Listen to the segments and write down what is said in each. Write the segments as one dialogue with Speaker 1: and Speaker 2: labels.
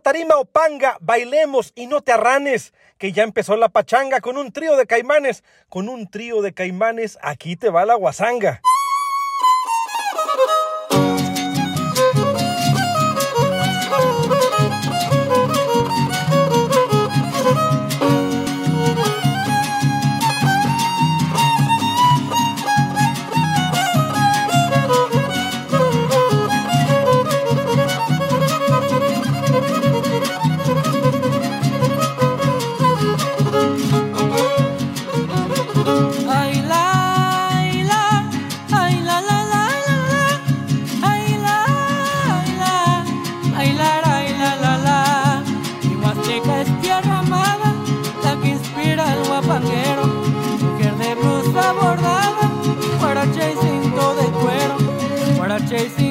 Speaker 1: Tarima o panga, bailemos y no te arranes, que ya empezó la pachanga con un trío de caimanes, con un trío de caimanes, aquí te va la guasanga.
Speaker 2: chasing.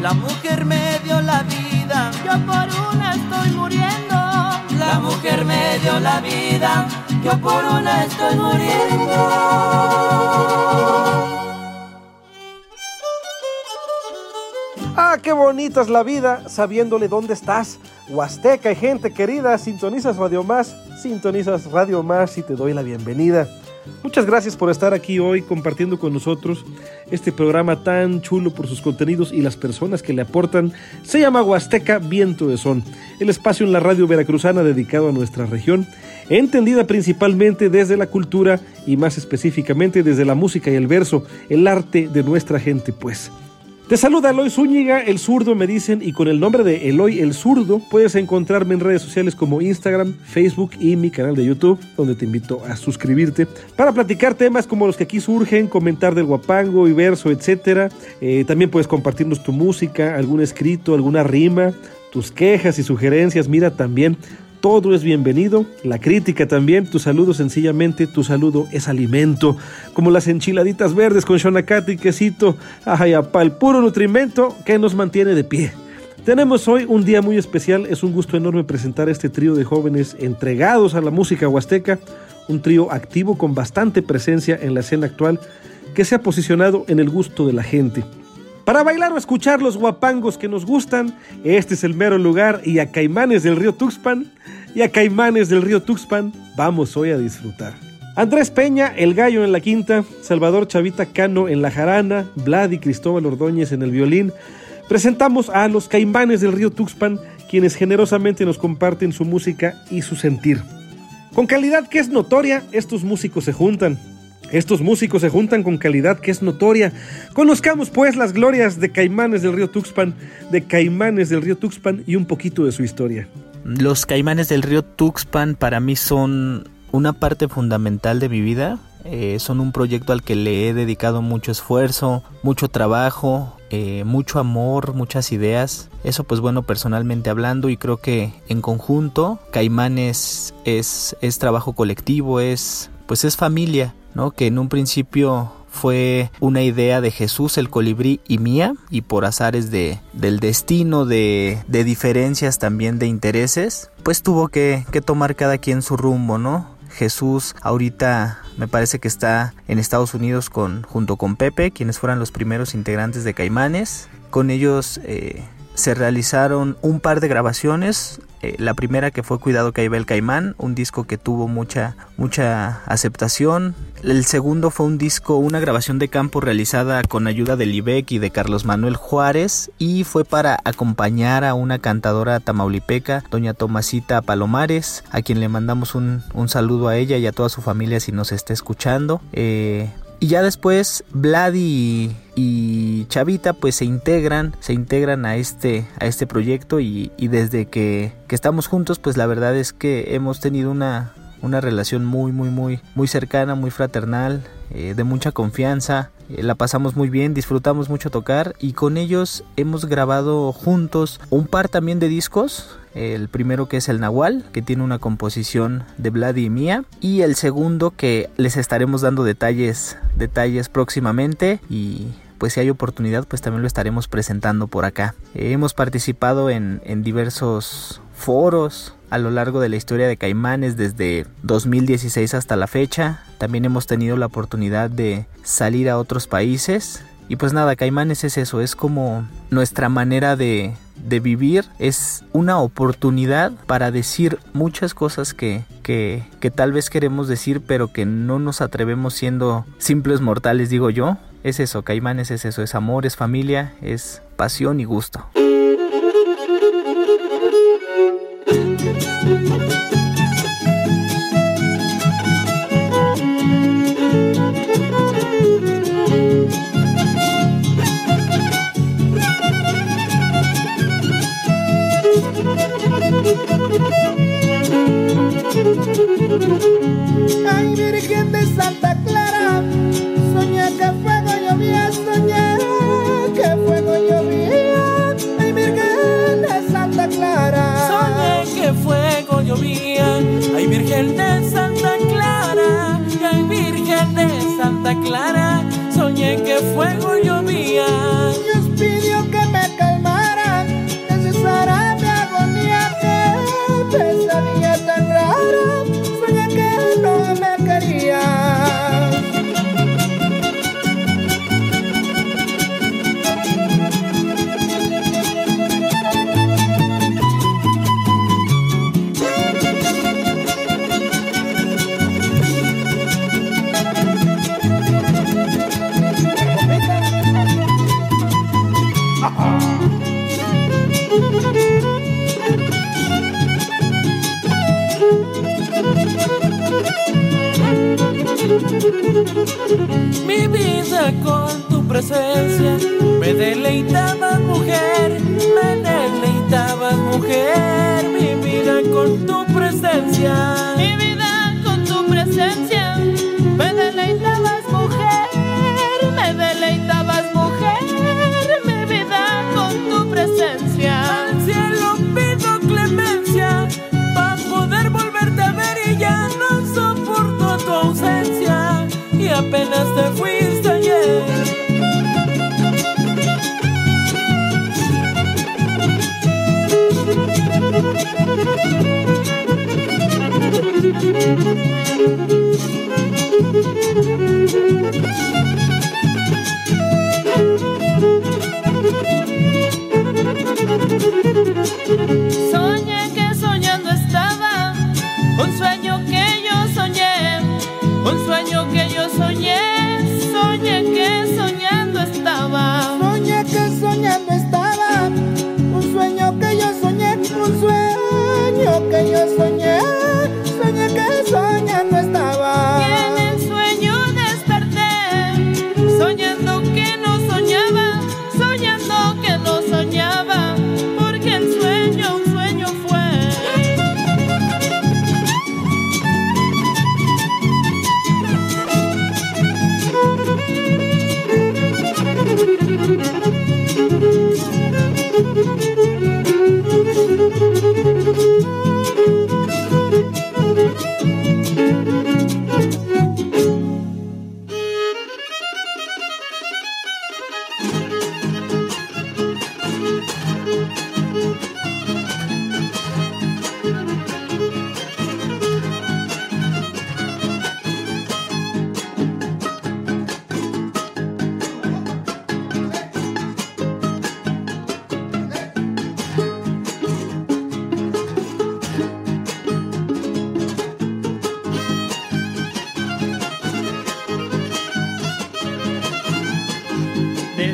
Speaker 2: La mujer me dio la vida, yo por una estoy muriendo. La mujer me dio la vida, yo por una estoy muriendo.
Speaker 1: Ah, qué bonita es la vida sabiéndole dónde estás. Huasteca y gente querida, sintonizas Radio Más, sintonizas Radio Más y te doy la bienvenida. Muchas gracias por estar aquí hoy compartiendo con nosotros este programa tan chulo por sus contenidos y las personas que le aportan. Se llama Huasteca Viento de Son, el espacio en la radio veracruzana dedicado a nuestra región, entendida principalmente desde la cultura y más específicamente desde la música y el verso, el arte de nuestra gente, pues. Te saluda Eloy Zúñiga, el zurdo me dicen, y con el nombre de Eloy el zurdo puedes encontrarme en redes sociales como Instagram, Facebook y mi canal de YouTube, donde te invito a suscribirte para platicar temas como los que aquí surgen, comentar del guapango y verso, etc. Eh, también puedes compartirnos tu música, algún escrito, alguna rima, tus quejas y sugerencias. Mira también todo es bienvenido, la crítica también, tu saludo sencillamente, tu saludo es alimento, como las enchiladitas verdes con shonacate y quesito, ajayapa, el puro nutrimento que nos mantiene de pie. Tenemos hoy un día muy especial, es un gusto enorme presentar a este trío de jóvenes entregados a la música huasteca, un trío activo con bastante presencia en la escena actual que se ha posicionado en el gusto de la gente. Para bailar o escuchar los guapangos que nos gustan, este es el mero lugar y a Caimanes del río Tuxpan, y a Caimanes del río Tuxpan vamos hoy a disfrutar. Andrés Peña, el gallo en la quinta, Salvador Chavita Cano en la jarana, Vlad y Cristóbal Ordóñez en el violín. Presentamos a los Caimanes del río Tuxpan, quienes generosamente nos comparten su música y su sentir. Con calidad que es notoria, estos músicos se juntan. Estos músicos se juntan con calidad que es notoria. Conozcamos pues las glorias de Caimanes del río Tuxpan, de Caimanes del río Tuxpan y un poquito de su historia.
Speaker 3: Los Caimanes del río Tuxpan para mí son una parte fundamental de mi vida. Eh, son un proyecto al que le he dedicado mucho esfuerzo, mucho trabajo, eh, mucho amor, muchas ideas. Eso pues bueno personalmente hablando y creo que en conjunto Caimanes es, es trabajo colectivo, es pues es familia. ¿no? Que en un principio fue una idea de Jesús el colibrí y mía y por azares de, del destino de, de diferencias también de intereses pues tuvo que, que tomar cada quien su rumbo no Jesús ahorita me parece que está en Estados Unidos con, junto con Pepe, quienes fueron los primeros integrantes de Caimanes. Con ellos eh, se realizaron un par de grabaciones. Eh, la primera que fue Cuidado Caibel Caimán, un disco que tuvo mucha, mucha aceptación. El segundo fue un disco, una grabación de campo realizada con ayuda de Libec y de Carlos Manuel Juárez y fue para acompañar a una cantadora tamaulipeca, doña Tomasita Palomares, a quien le mandamos un, un saludo a ella y a toda su familia si nos está escuchando. Eh, y ya después Vlad y, Chavita pues se integran, se integran a este, a este proyecto y, y desde que, que, estamos juntos pues la verdad es que hemos tenido una, una relación muy muy muy muy cercana, muy fraternal, eh, de mucha confianza. Eh, la pasamos muy bien, disfrutamos mucho tocar y con ellos hemos grabado juntos un par también de discos. El primero que es el Nahual, que tiene una composición de Vlad y mía. Y el segundo que les estaremos dando detalles, detalles próximamente. Y pues si hay oportunidad pues también lo estaremos presentando por acá. Eh, hemos participado en, en diversos foros a lo largo de la historia de Caimanes desde 2016 hasta la fecha. También hemos tenido la oportunidad de salir a otros países. Y pues nada, Caimanes es eso, es como nuestra manera de, de vivir, es una oportunidad para decir muchas cosas que, que, que tal vez queremos decir pero que no nos atrevemos siendo simples mortales, digo yo. Es eso, Caimanes es eso, es amor, es familia, es pasión y gusto.
Speaker 4: Virgen de Santa Clara,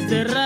Speaker 5: Desde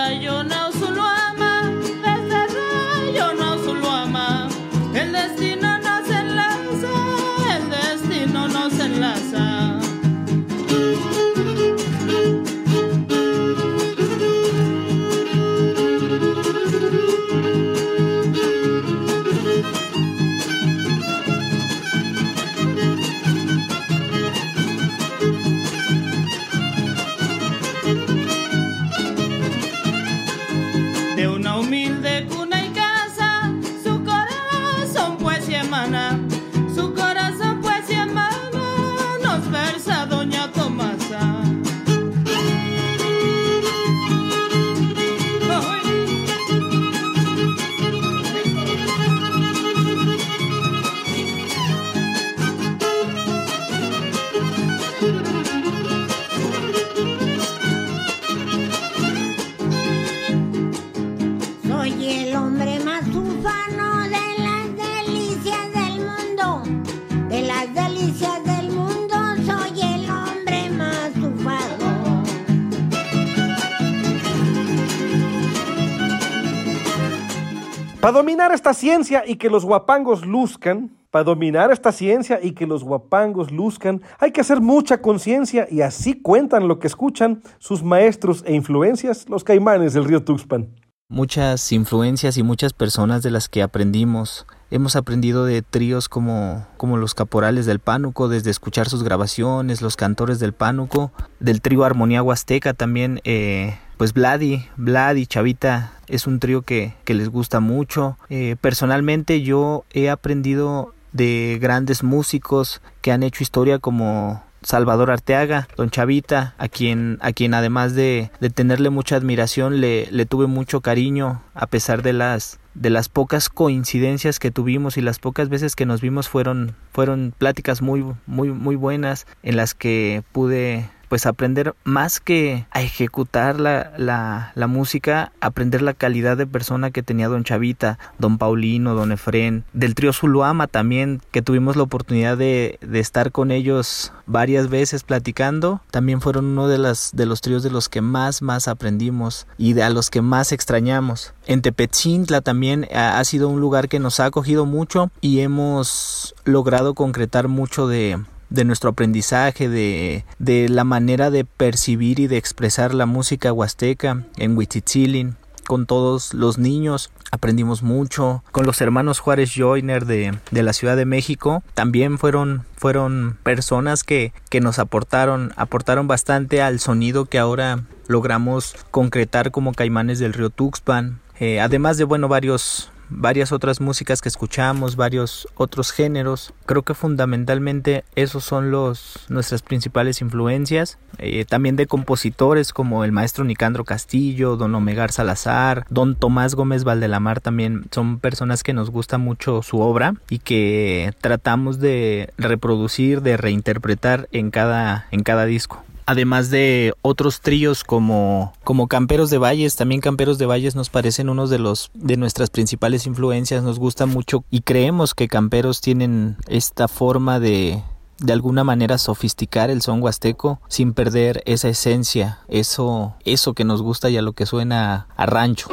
Speaker 1: esta ciencia y que los guapangos luzcan, para dominar esta ciencia y que los guapangos luzcan, hay que hacer mucha conciencia y así cuentan lo que escuchan sus maestros e influencias, los caimanes del río Tuxpan.
Speaker 3: muchas influencias y muchas personas de las que aprendimos. Hemos aprendido de tríos como, como los Caporales del Pánuco, desde escuchar sus grabaciones, los cantores del Pánuco, del trío Armonía Huasteca también, eh, pues Vladi, Vladi, Chavita, es un trío que, que les gusta mucho. Eh, personalmente yo he aprendido de grandes músicos que han hecho historia como Salvador Arteaga, Don Chavita, a quien, a quien además de, de tenerle mucha admiración, le, le tuve mucho cariño, a pesar de las, de las pocas coincidencias que tuvimos y las pocas veces que nos vimos fueron, fueron pláticas muy, muy, muy buenas en las que pude pues aprender más que a ejecutar la, la, la música, aprender la calidad de persona que tenía don Chavita, don Paulino, don Efren, del trío Zuluama también, que tuvimos la oportunidad de, de estar con ellos varias veces platicando, también fueron uno de, las, de los tríos de los que más, más aprendimos y de a los que más extrañamos. En Tepetzintla también ha, ha sido un lugar que nos ha acogido mucho y hemos logrado concretar mucho de, de nuestro aprendizaje, de, de, la manera de percibir y de expresar la música huasteca en Huitzitzilin, con todos los niños. Aprendimos mucho con los hermanos Juárez Joyner de, de la Ciudad de México. También fueron, fueron personas que, que nos aportaron, aportaron bastante al sonido que ahora logramos concretar como Caimanes del Río Tuxpan. Eh, además de, bueno, varios, varias otras músicas que escuchamos, varios otros géneros. Creo que fundamentalmente esos son los nuestras principales influencias. Eh, también de compositores como el maestro Nicandro Castillo, don Omegar Salazar, don Tomás Gómez Valdelamar también son personas que nos gusta mucho su obra y que tratamos de reproducir, de reinterpretar en cada en cada disco además de otros tríos como, como Camperos de Valles, también Camperos de Valles nos parecen unos de los de nuestras principales influencias, nos gusta mucho y creemos que Camperos tienen esta forma de de alguna manera sofisticar el son huasteco sin perder esa esencia, eso eso que nos gusta y a lo que suena a rancho.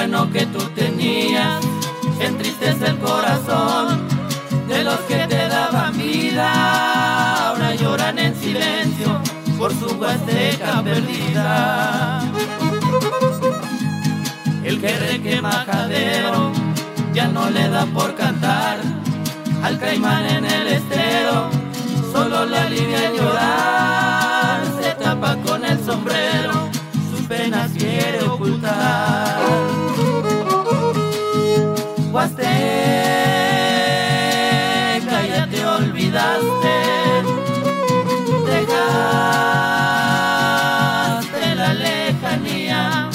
Speaker 5: Bueno que tú tenías, entristece el corazón de los que te daban vida. Ahora lloran en silencio por su huasteca perdida. El que quema jadero ya no le da por cantar al caimán en el estero, solo la alivia llorar, se tapa con el sombrero, sus penas quiere ocultar. Huasteca ya te olvidaste, dejaste la lejanía,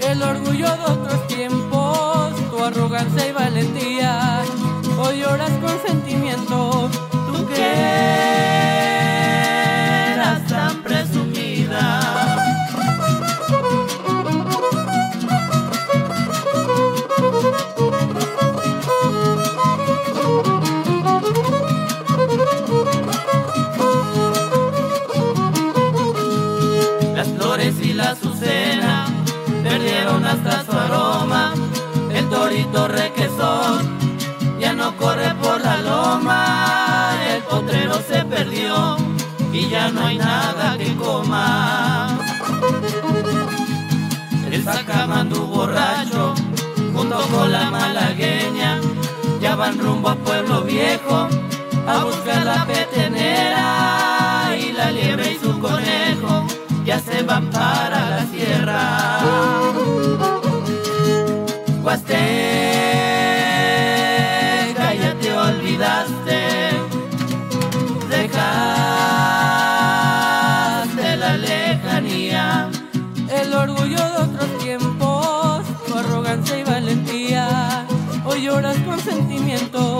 Speaker 6: el orgullo de otros tiempos, tu arrogancia y valentía, hoy lloras con sentimiento,
Speaker 5: tú que no hay nada que coma. El sacamandú borracho, junto con la malagueña, ya van rumbo a Pueblo Viejo a buscar la petenera y la liebre y su conejo ya se van para la sierra. Huasteca, ya te olvidaste,
Speaker 6: arrogancia y valentía, hoy lloras con sentimiento,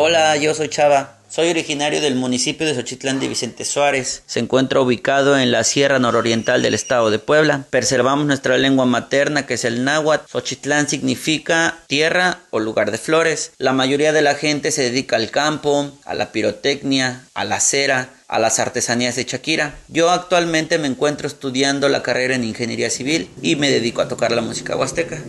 Speaker 7: Hola, yo soy Chava. Soy originario del municipio de Xochitlán de Vicente Suárez. Se encuentra ubicado en la Sierra Nororiental del estado de Puebla. Preservamos nuestra lengua materna que es el náhuatl. Xochitlán significa tierra o lugar de flores. La mayoría de la gente se dedica al campo, a la pirotecnia, a la cera, a las artesanías de Shakira. Yo actualmente me encuentro estudiando la carrera en ingeniería civil y me dedico a tocar la música huasteca.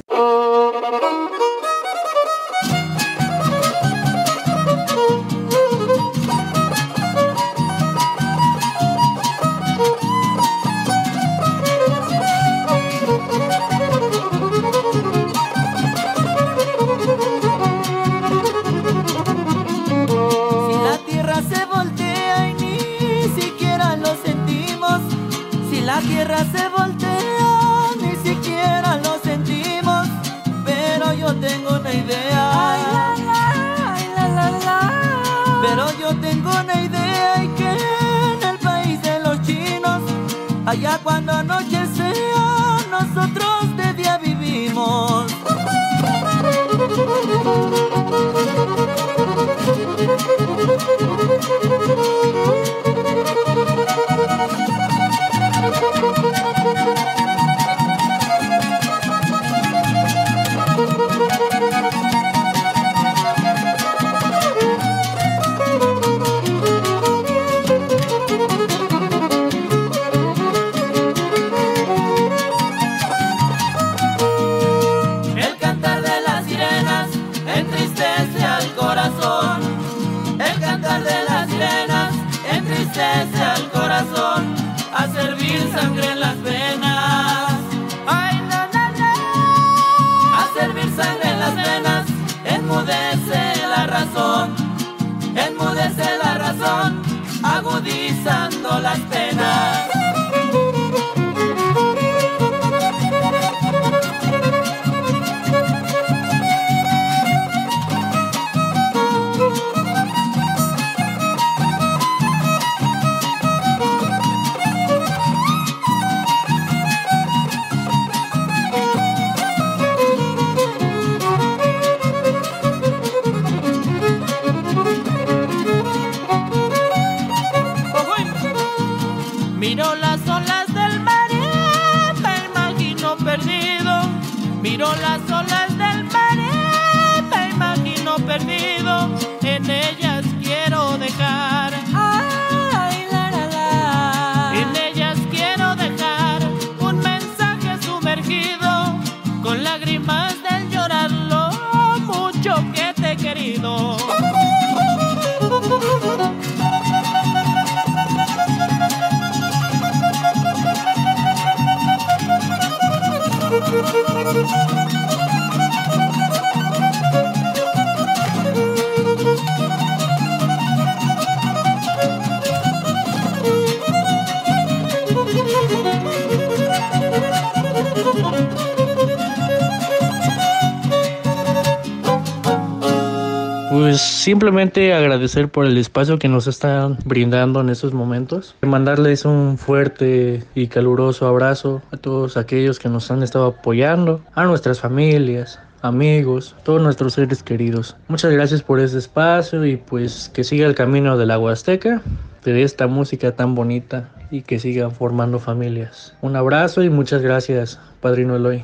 Speaker 8: Simplemente agradecer por el espacio que nos están brindando en estos momentos. Mandarles un fuerte y caluroso abrazo a todos aquellos que nos han estado apoyando, a nuestras familias, amigos, todos nuestros seres queridos. Muchas gracias por este espacio y pues que siga el camino de la Huasteca, de esta música tan bonita y que sigan formando familias. Un abrazo y muchas gracias, Padrino Eloy.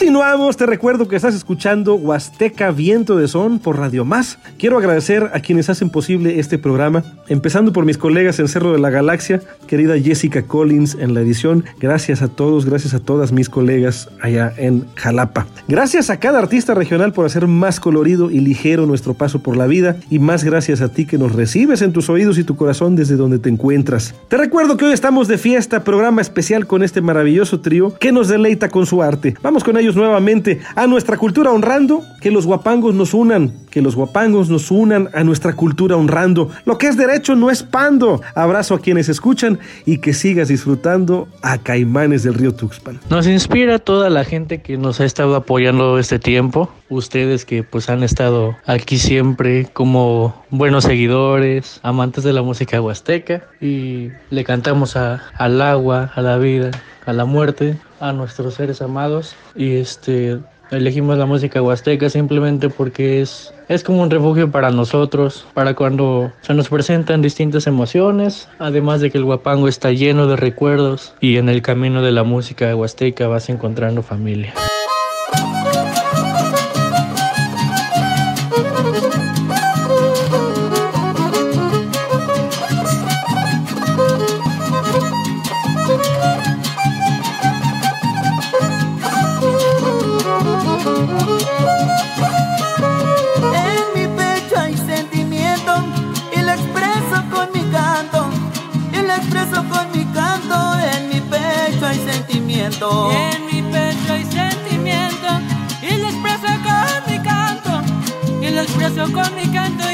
Speaker 1: Continuamos, te recuerdo que estás escuchando Huasteca Viento de Son por Radio Más. Quiero agradecer a quienes hacen posible este programa, empezando por mis colegas en Cerro de la Galaxia, querida Jessica Collins en la edición. Gracias a todos, gracias a todas mis colegas allá en Jalapa. Gracias a cada artista regional por hacer más colorido y ligero nuestro paso por la vida y más gracias a ti que nos recibes en tus oídos y tu corazón desde donde te encuentras. Te recuerdo que hoy estamos de fiesta, programa especial con este maravilloso trío que nos deleita con su arte. Vamos con ellos nuevamente a nuestra cultura honrando, que los guapangos nos unan, que los guapangos nos unan a nuestra cultura honrando. Lo que es derecho no es pando. Abrazo a quienes escuchan y que sigas disfrutando a Caimanes del río Tuxpan.
Speaker 8: Nos inspira toda la gente que nos ha estado apoyando este tiempo. Ustedes que pues han estado aquí siempre como buenos seguidores, amantes de la música huasteca y le cantamos a- al agua, a la vida, a la muerte, a nuestros seres amados y este elegimos la música huasteca simplemente porque es es como un refugio para nosotros, para cuando se nos presentan distintas emociones, además de que el Huapango está lleno de recuerdos y en el camino de la música huasteca vas encontrando familia.
Speaker 9: En mi pecho hay sentimiento y lo expreso con mi canto. Y lo expreso con mi canto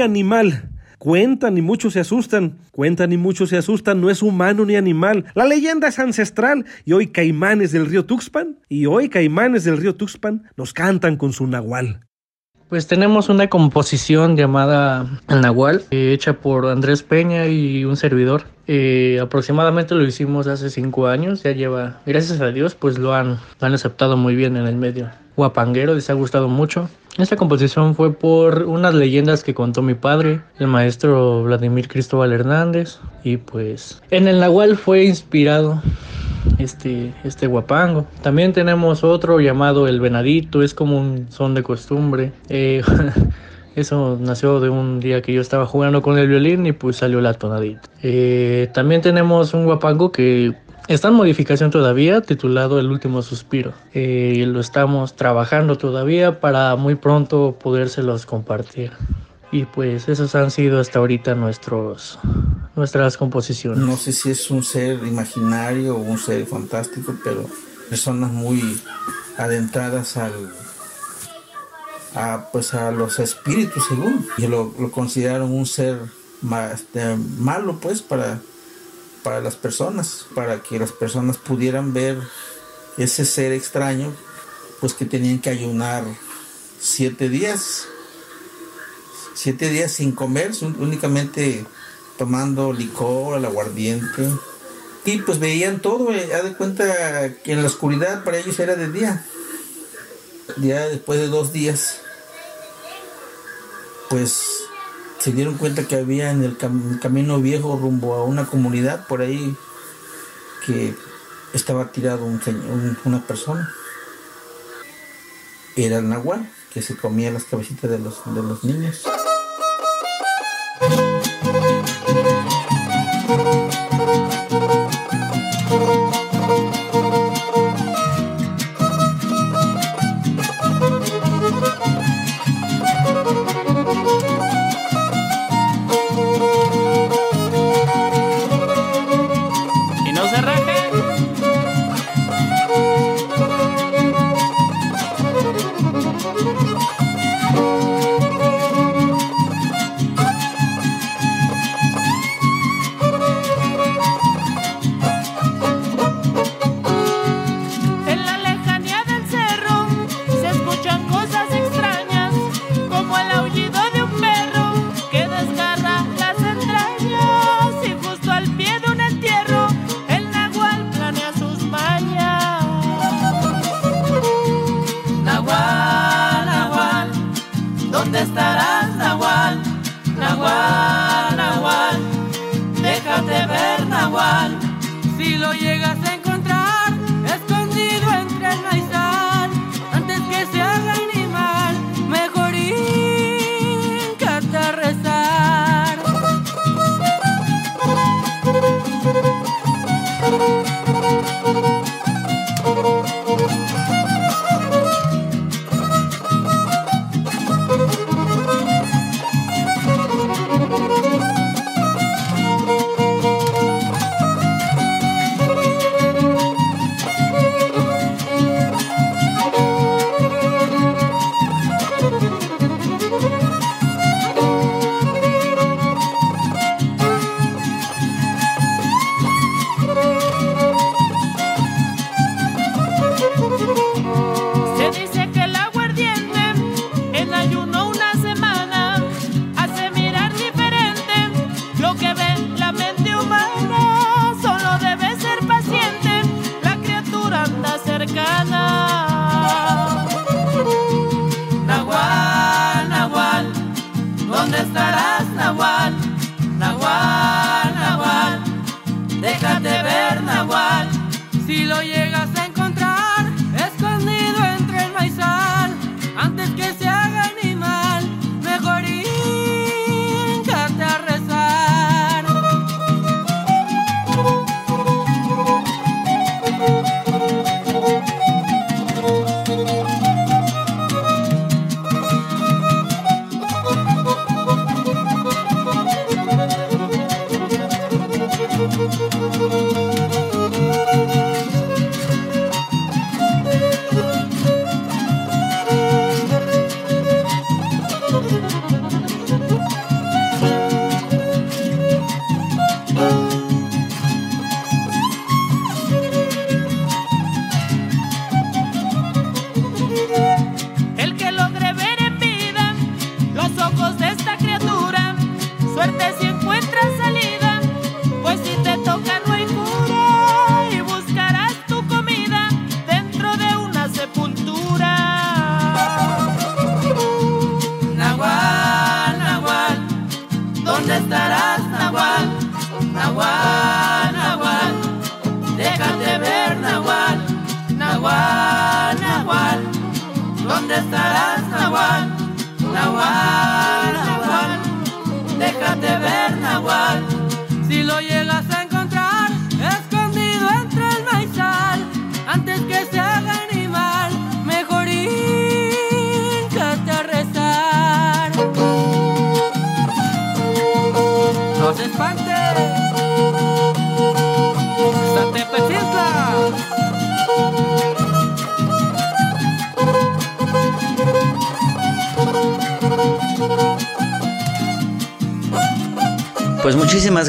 Speaker 1: Animal. Cuentan y muchos se asustan. Cuentan y muchos se asustan. No es humano ni animal. La leyenda es ancestral. Y hoy caimanes del río Tuxpan. Y hoy caimanes del río Tuxpan nos cantan con su nahual.
Speaker 8: Pues tenemos una composición llamada Nahual, eh, hecha por Andrés Peña y un servidor. Eh, aproximadamente lo hicimos hace cinco años, ya lleva, gracias a Dios, pues lo han, lo han aceptado muy bien en el medio guapanguero, les ha gustado mucho. Esta composición fue por unas leyendas que contó mi padre, el maestro Vladimir Cristóbal Hernández, y pues en el Nahual fue inspirado este, este guapango. También tenemos otro llamado el venadito, es como un son de costumbre. Eh, eso nació de un día que yo estaba jugando con el violín y pues salió la tonadita. Eh, también tenemos un guapango que está en modificación todavía, titulado El último suspiro. Eh, lo estamos trabajando todavía para muy pronto podérselos compartir. Y pues esos han sido hasta ahorita nuestros nuestras composiciones.
Speaker 10: No sé si es un ser imaginario o un ser fantástico, pero personas muy adentradas al a, pues a los espíritus según y lo, consideraron un ser ma- este, malo pues para para las personas para que las personas pudieran ver ese ser extraño pues que tenían que ayunar siete días siete días sin comer únicamente tomando licor el aguardiente y pues veían todo eh, haz de cuenta que en la oscuridad para ellos era de día ya después de dos días, pues se dieron cuenta que había en el cam- camino viejo rumbo a una comunidad por ahí que estaba tirado un señor- un- una persona. Era el nahual que se comía las cabecitas de los, de los niños.
Speaker 7: Thank you.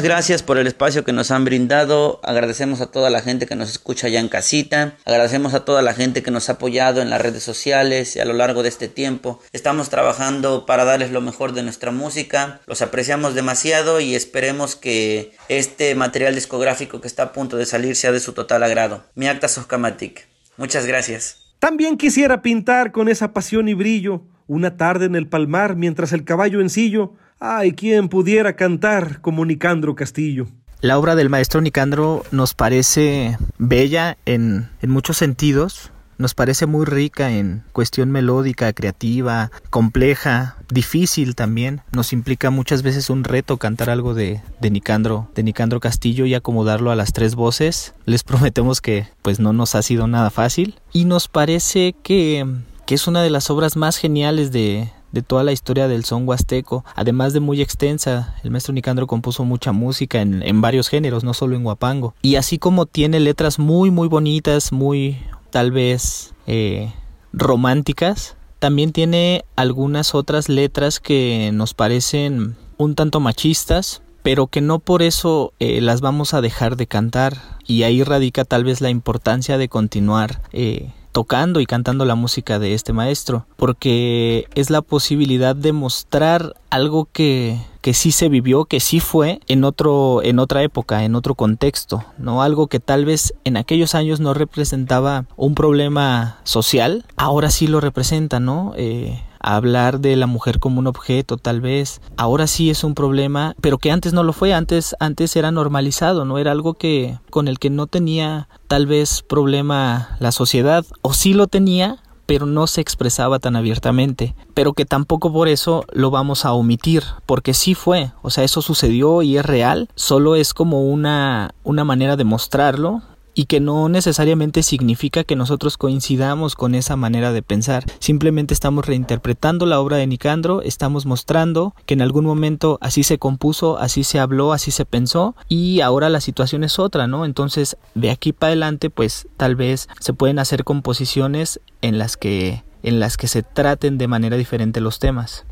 Speaker 7: Gracias por el espacio que nos han brindado. Agradecemos a toda la gente que nos escucha allá en casita. Agradecemos a toda la gente que nos ha apoyado en las redes sociales y a lo largo de este tiempo. Estamos trabajando para darles lo mejor de nuestra música. Los apreciamos demasiado y esperemos que este material discográfico que está a punto de salir sea de su total agrado. Mi acta Soscamatic. Muchas gracias.
Speaker 1: También quisiera pintar con esa pasión y brillo una tarde en el palmar mientras el caballo encillo Ay, quien pudiera cantar como Nicandro Castillo.
Speaker 3: La obra del maestro Nicandro nos parece bella en, en, muchos sentidos, nos parece muy rica en cuestión melódica, creativa, compleja, difícil también. Nos implica muchas veces un reto cantar algo de, de Nicandro, de Nicandro Castillo y acomodarlo a las tres voces. Les prometemos que pues no nos ha sido nada fácil. Y nos parece que, que es una de las obras más geniales de, de toda la historia del son huasteco, además de muy extensa. El maestro Nicandro compuso mucha música en, en, varios géneros, no solo en huapango. Y así como tiene letras muy, muy bonitas, muy tal vez eh, románticas, también tiene algunas otras letras que nos parecen un tanto machistas, pero que no por eso eh, las vamos a dejar de cantar. Y ahí radica tal vez la importancia de continuar. Eh, tocando y cantando la música de este maestro, porque es la posibilidad de mostrar algo que, que sí se vivió, que sí fue en otro, en otra época, en otro contexto, ¿no? Algo que tal vez en aquellos años no representaba un problema social, ahora sí lo representa, ¿no? Eh, hablar de la mujer como un objeto tal vez. Ahora sí es un problema pero que antes no lo fue. Antes antes era normalizado no era algo que con el que no tenía tal vez problema la sociedad. O sí lo tenía pero no se expresaba tan abiertamente, pero que tampoco por eso lo vamos a omitir, porque sí fue, o sea, eso sucedió y es real, solo es como una, una manera de mostrarlo, y que no necesariamente significa que nosotros coincidamos con esa manera de pensar. Simplemente estamos reinterpretando la obra de Nicandro, estamos mostrando que en algún momento así se compuso, así se habló, así se pensó y ahora la situación es otra, ¿no? Entonces, de aquí para adelante, pues tal vez se pueden hacer composiciones en las que en las que se traten de manera diferente los temas.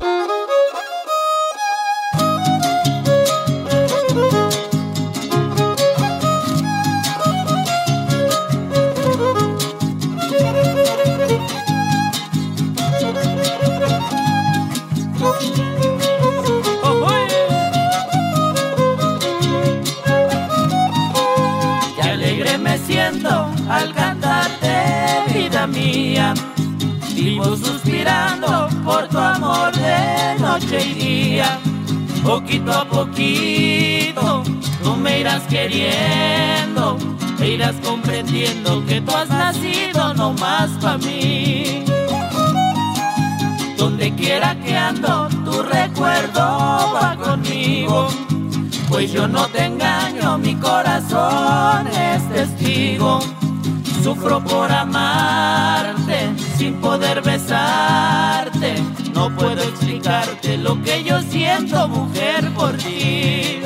Speaker 5: Vivo suspirando por tu amor de noche y día. Poquito a poquito tú me irás queriendo, me irás comprendiendo que tú has nacido no más para mí. Donde quiera que ando, tu recuerdo va conmigo. Pues yo no te engaño, mi corazón es testigo. Sufro por amarte, sin poder besarte. No puedo explicarte lo que yo siento, mujer, por ti.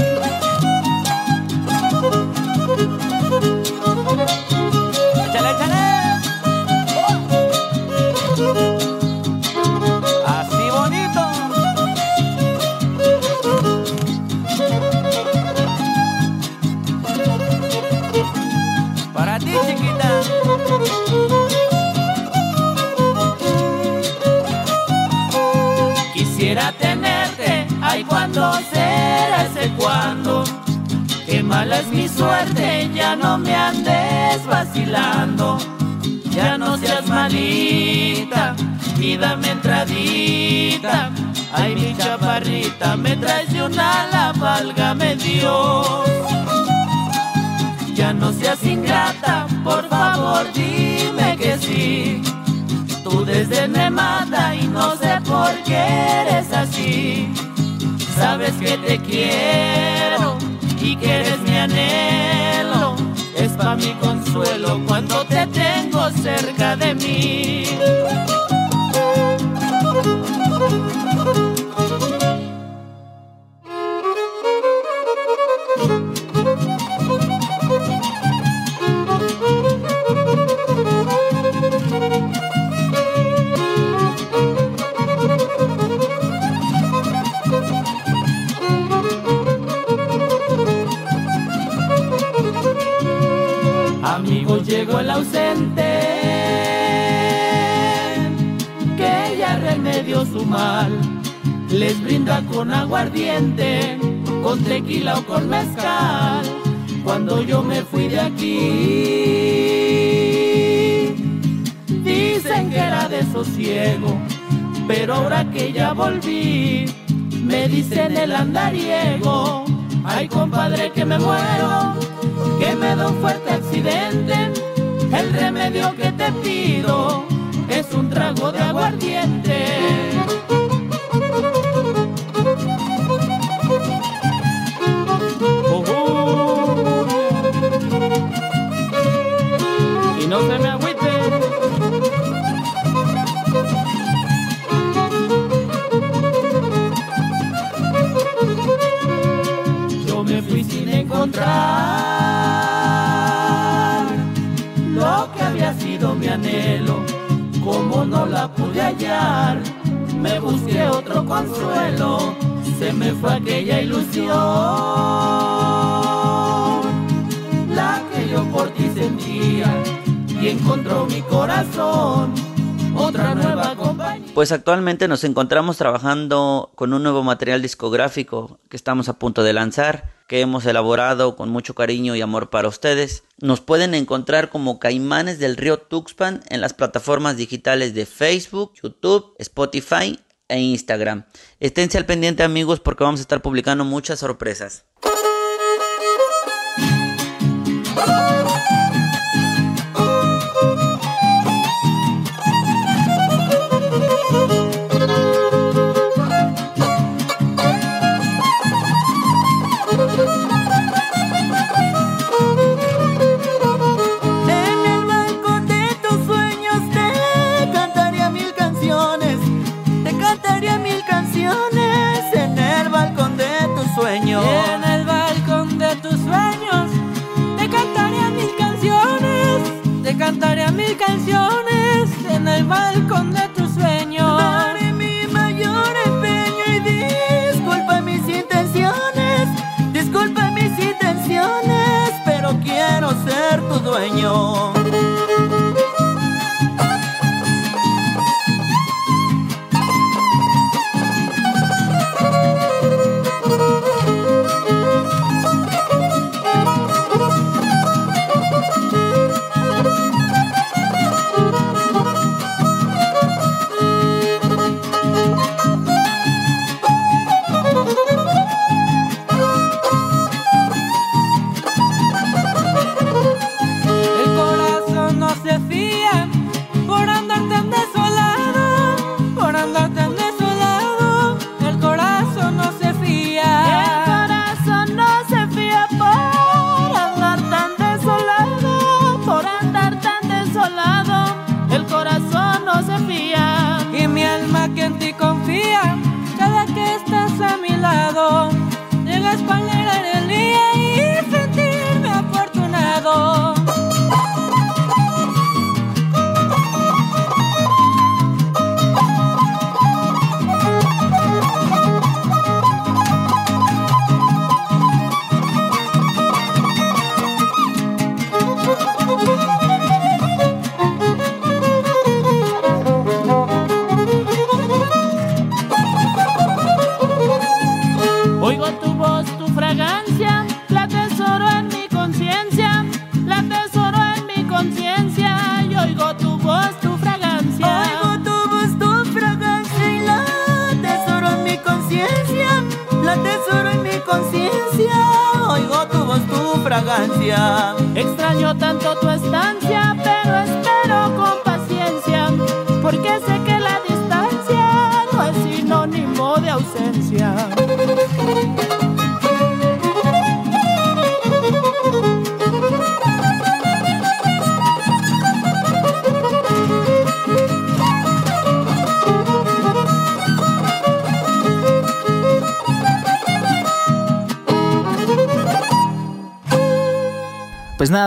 Speaker 5: Ya no me andes vacilando. Ya no seas malita y dame entradita. Ay, mi chaparrita, me traes de una ala, válgame Dios. Ya no seas ingrata, por favor dime que sí. Tú desde me mata y no sé por qué eres así. Sabes que te quiero que eres mi anhelo. Es pa' mi consuelo cuando te tengo cerca de mí. Su mal. Les brinda con aguardiente, con tequila o con mezcal. Cuando yo me fui de aquí, dicen que era de sosiego, pero ahora que ya volví, me dicen el andariego. Ay, compadre, que me muero, que me da un fuerte accidente. El remedio que te pido es un trago de aguardiente. Consuelo. Se me fue aquella ilusión, la que yo por encontró mi corazón.
Speaker 2: Pues actualmente nos encontramos trabajando con un nuevo material discográfico que estamos a punto de lanzar, que hemos elaborado con mucho cariño y amor para ustedes. Nos pueden encontrar como Caimanes del Río Tuxpan en las plataformas digitales de Facebook, YouTube, Spotify e Instagram. Esténse al pendiente amigos porque vamos a estar publicando muchas sorpresas.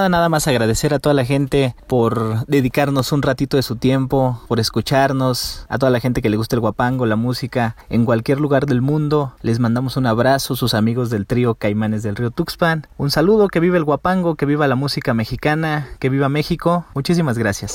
Speaker 3: Nada, más agradecer a toda la gente por dedicarnos un ratito de su tiempo, por escucharnos, a toda la gente que le gusta el guapango, la música, en cualquier lugar del mundo. Les mandamos un abrazo, sus amigos del trío Caimanes del Río Tuxpan. Un saludo, que viva el guapango, que viva la música mexicana, que viva México. Muchísimas gracias.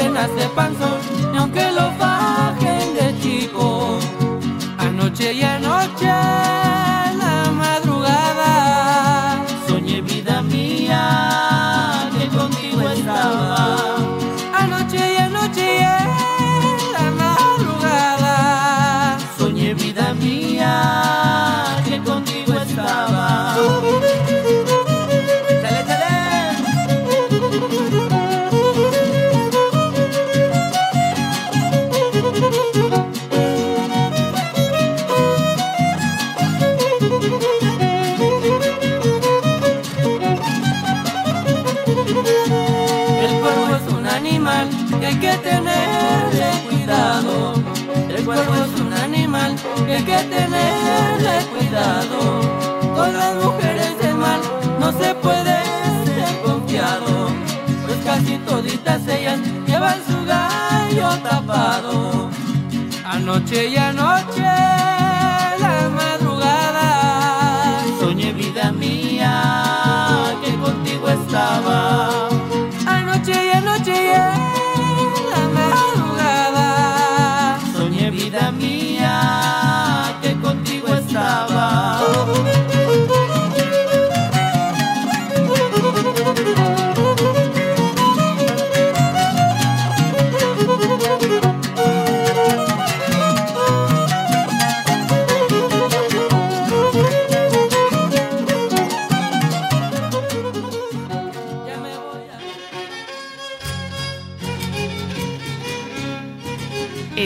Speaker 9: Aquel que nace panzón, ni aunque lo bajen tenerle cuidado. Con las mujeres del mal no se puede ser confiado. Pues casi toditas ellas llevan su gallo tapado. Anoche y anoche, la madrugada, soñé vida mía que contigo estaba. Anoche y anoche la madrugada, soñé vida mía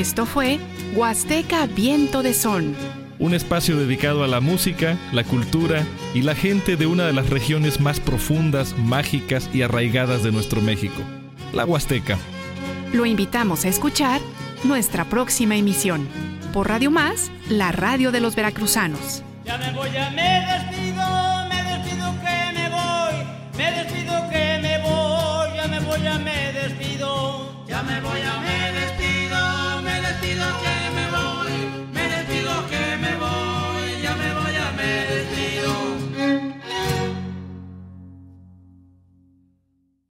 Speaker 11: Esto fue Huasteca Viento de Son.
Speaker 12: Un espacio dedicado a la música, la cultura y la gente de una de las regiones más profundas, mágicas y arraigadas de nuestro México, la Huasteca.
Speaker 11: Lo invitamos a escuchar nuestra próxima emisión por Radio Más, la radio de los veracruzanos.
Speaker 5: Ya me voy, despido.